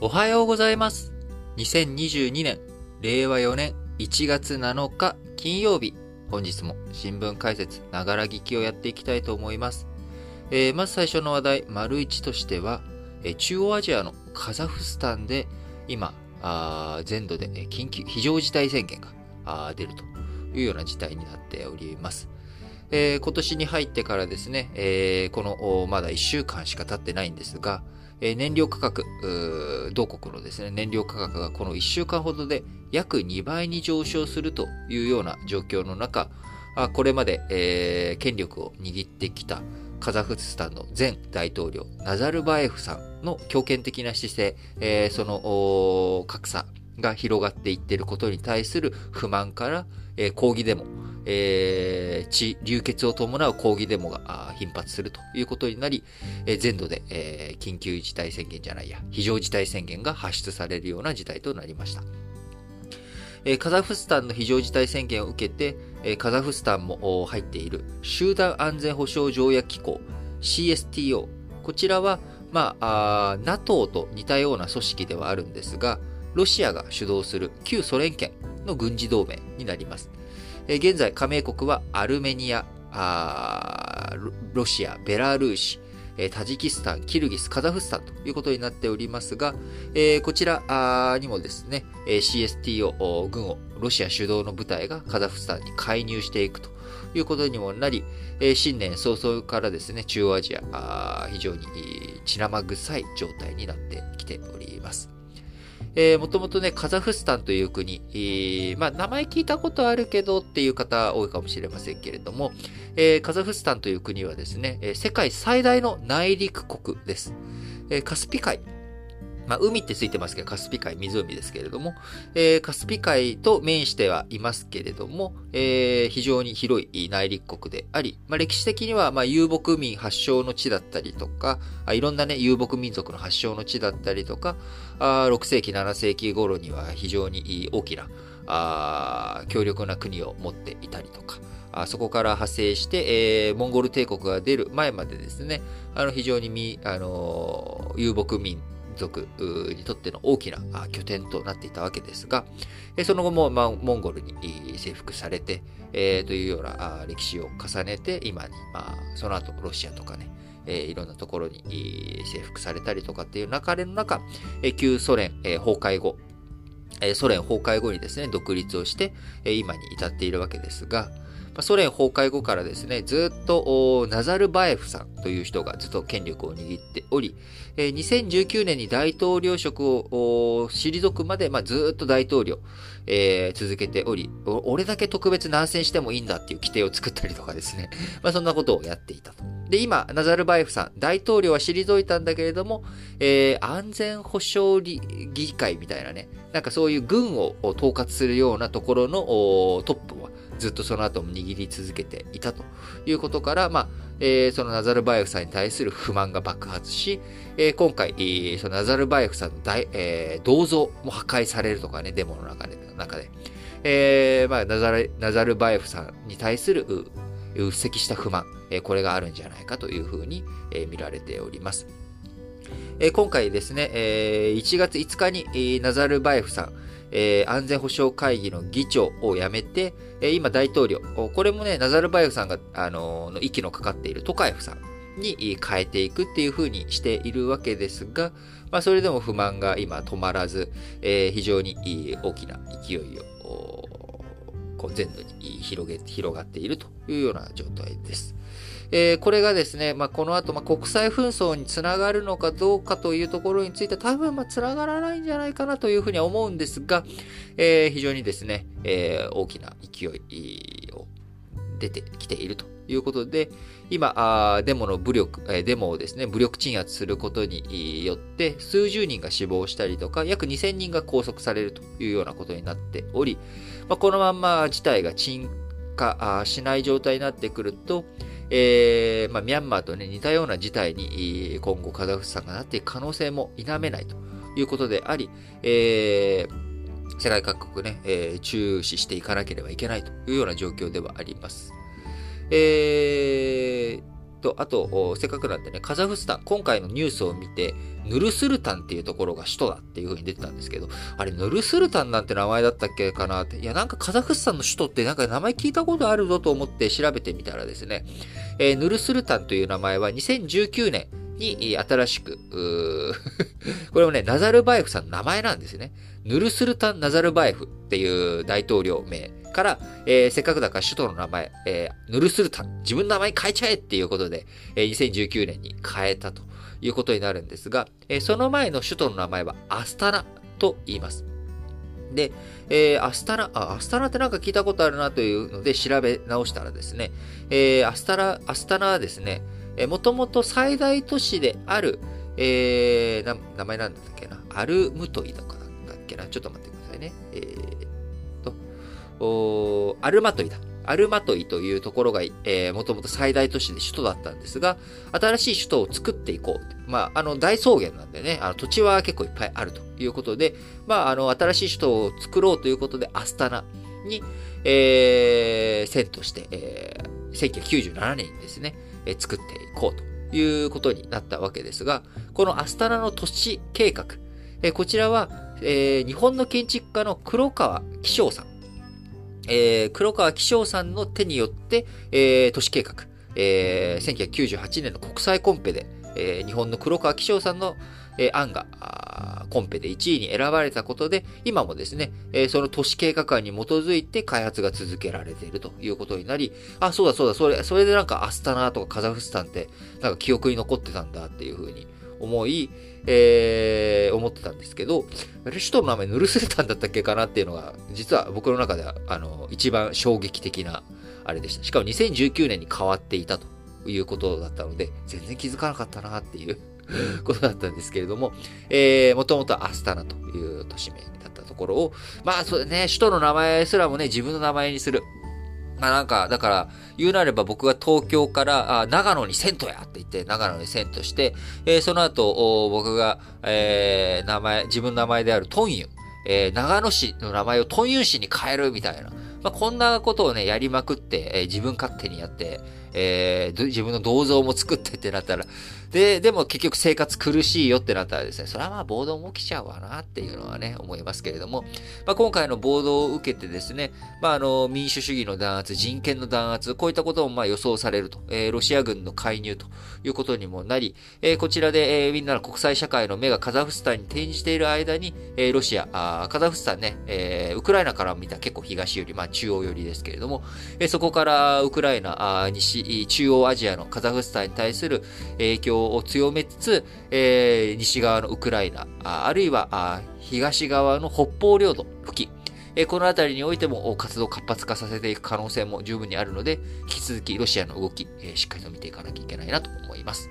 おはようございます。2022年、令和4年1月7日金曜日、本日も新聞解説、ながら聞きをやっていきたいと思います。えーまず最初の話題、丸一としては、えー中央アジアのカザフスタンで今、あ全土で緊急、非常事態宣言が出るというような事態になっております。えー今年に入ってからですね、えーこのまだ1週間しか経ってないんですが、えー燃料価格、同国のですね、燃料価格がこの1週間ほどで約2倍に上昇するというような状況の中、これまで、えー権力を握ってきたカザフスタンの前大統領、ナザルバエフさんの強権的な姿勢、えーその格差が広がっていっていることに対する不満から、えー抗議デモ、えー地流血を伴う抗議デモが頻発するということになり、えー全土で、えー緊急事態宣言じゃないや、非常事態宣言が発出されるような事態となりました。えカザフスタンの非常事態宣言を受けて、えカザフスタンも入っている集団安全保障条約機構 CSTO。こちらは、まあ、あ NATO と似たような組織ではあるんですが、ロシアが主導する旧ソ連圏の軍事同盟になります。え現在、加盟国はアルメニア、あロシア、ベラルーシ、タジキスタン、キルギス、カザフスタンということになっておりますが、えこちらにもですね、CSTO 軍をロシア主導の部隊がカザフスタンに介入していくということにもなり、新年早々からですね、中央アジア、非常に血生臭い状態になってきております。えーもともとね、カザフスタンという国、えーまあ、名前聞いたことあるけどっていう方多いかもしれませんけれども、えーカザフスタンという国はですね、世界最大の内陸国です。えーカスピ海。まあ、海ってついてますけど、カスピ海、湖ですけれども、えーカスピ海と面してはいますけれども、えー非常に広い内陸国であり、まあ、歴史的には、まあ、遊牧民発祥の地だったりとか、あいろんなね、遊牧民族の発祥の地だったりとか、あ6世紀、7世紀頃には非常に大きな、あ強力な国を持っていたりとか、あそこから派生して、えーモンゴル帝国が出る前までですね、あの非常にみ、あのー遊牧民族にとっての大きな拠点となっていたわけですが、その後も、モンゴルに征服されて、えーというような歴史を重ねて、今に、まあ、その後ロシアとかね、えーいろんなところに征服されたりとかっていう流れの中、旧ソ連、えー崩壊後、ソ連崩壊後にですね、独立をして、今に至っているわけですが、ソ連崩壊後からですね、ずっとナザルバエフさんという人がずっと権力を握っており、えー2019年に大統領職を退くまで、まあ、ずっと大統領、えー続けており、俺だけ特別難戦してもいいんだっていう規定を作ったりとかですね、まあ、そんなことをやっていたと。で、今、ナザルバエフさん、大統領は退いたんだけれども、えー安全保障理議会みたいなね、なんかそういう軍を統括するようなところのトップはずっとその後も握り続けていたということから、まあ、えーそのナザルバエフさんに対する不満が爆発し、えー今回、そのナザルバエフさんの大、えー銅像も破壊されるとかね、デモの中で。中でえーまあ、ナザルナザルバエフさんに対するうっせきした不満、えーこれがあるんじゃないかというふうに、えー見られております。えー今回ですね、えー1月5日に、えーナザルバエフさん、えー安全保障会議の議長を辞めて、えー今大統領、これもね、ナザルバエフさんが、あのーの息のかかっているトカエフさんに変えていくっていうふうにしているわけですが、まあ、それでも不満が今止まらず、えー非常に大きな勢いをこう全土に広げ広がっているというような状態です。えーこれがですね、まあ、この後、まあ、国際紛争につながるのかどうかというところについて多分、まあ、つながらないんじゃないかなというふうには思うんですが、えー非常にですね、えー大きな勢いを出てきているということで、今、デモの武力、デモをですね、武力鎮圧することによって、数十人が死亡したりとか、約2000人が拘束されるというようなことになっており、まあ、このまんま事態が鎮火しない状態になってくると、えーまあ、ミャンマーと、ね、似たような事態に今後カザフスタンがなっていく可能性も否めないということであり、えー世界各国ね、えー注視していかなければいけないというような状況ではあります。えーと、あと、せっかくなんでね、カザフスタン、今回のニュースを見て、ヌルスルタンっていうところが首都だっていう風に出てたんですけど、あれ、ヌルスルタンなんて名前だったっけかなって、いや、なんかカザフスタンの首都ってなんか名前聞いたことあるぞと思って調べてみたらですね、えー、ヌルスルタンという名前は2019年、に新しく、これもね、ナザルバエフさんの名前なんですね。ヌルスルタン・ナザルバエフっていう大統領名から、えー、せっかくだから首都の名前、えー、ヌルスルタン、自分の名前変えちゃえっていうことで、えー、2019年に変えたということになるんですが、えー、その前の首都の名前はアスタナと言います。で、えー、アスタナ、あ、アスタナってなんか聞いたことあるなというので調べ直したらですね、えー、アスタナ、アスタナはですね、えー、もともと最大都市である、えー、名前なんだっけな、アルムトイだかだったっけな、ちょっと待ってくださいね。えー、アルマトイだ。アルマトイというところが、えー、もともと最大都市で首都だったんですが、新しい首都を作っていこう。まあ、あの、大草原なんでね、あの土地は結構いっぱいあるということで、まあ、あの、新しい首都を作ろうということで、アスタナに、えー、遷都して、えー、1997年にですね、え作っていこうということになったわけですが、このアスタナの都市計画、えこちらは、えー、日本の建築家の黒川紀章さん、えー、黒川紀章さんの手によって、えー、都市計画、えー、1998年の国際コンペで、えー、日本の黒川紀章さんの、えー、案が、コンペで1位に選ばれたことで、今もですね、えー、その都市計画案に基づいて開発が続けられているということになり、あ、そうだそうだ、それ、それでなんかアスタナとかカザフスタンって、なんか記憶に残ってたんだっていうふうに思い、えー、思ってたんですけど、首都の名前ヌルスルタンだったっけかなっていうのが、実は僕の中では、あの、一番衝撃的な、あれでした。しかも2019年に変わっていたということだったので、全然気づかなかったなっていうことだったんですけれども、えー、もともとアスタナという都市名だったところを、まあそうね、首都の名前すらもね、自分の名前にする。まあなんか、だから、言うなれば僕が東京からあ長野に銭湯やって言って、長野に銭湯して、えー、その後、僕が、えー、名前、自分の名前であるトンユン、えー、長野市の名前をトンユン市に変えるみたいな、まあ、こんなことをね、やりまくって、えー、自分勝手にやって、えー、自分の銅像も作ってってなったら、で、でも結局生活苦しいよってなったらですね、それはまあ暴動も起きちゃうわなっていうのはね、思いますけれども、まあ、今回の暴動を受けてですね、まあ、あの、民主主義の弾圧、人権の弾圧、こういったこともまあ予想されると、えー、ロシア軍の介入ということにもなり、えー、こちらで、えー、みんなの国際社会の目がカザフスタンに転じている間に、えー、ロシア、あカザフスタンね、えー、ウクライナから見た結構東寄り、まあ中央寄りですけれども、えー、そこからウクライナ、あ西、中央アジアのカザフスタンに対する影響を強めつつ、えー、西側のウクライナ、ああるいはあ東側の北方領土付近、えー、この辺りにおいても活動を活発化させていく可能性も十分にあるので、引き続きロシアの動き、えー、しっかりと見ていかなきゃいけないなと思います。